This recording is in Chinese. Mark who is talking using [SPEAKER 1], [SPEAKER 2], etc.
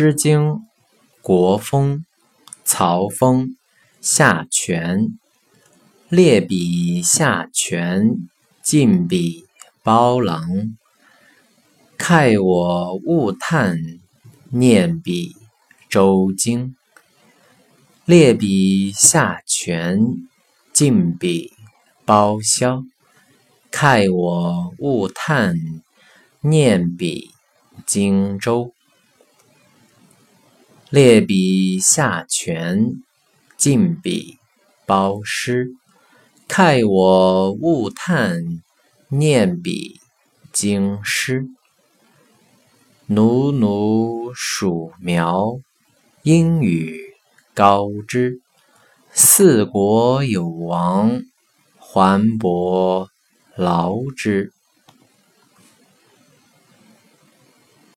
[SPEAKER 1] 诗经·国风·曹风下泉。列比下泉，进比包郎。慨我勿叹，念彼周经。列比下泉，进比包萧。慨我勿叹，念彼荆州。列笔下泉，进笔包诗。慨我勿叹，念彼京师。奴奴属苗，应与高之。四国有王，桓伯劳之。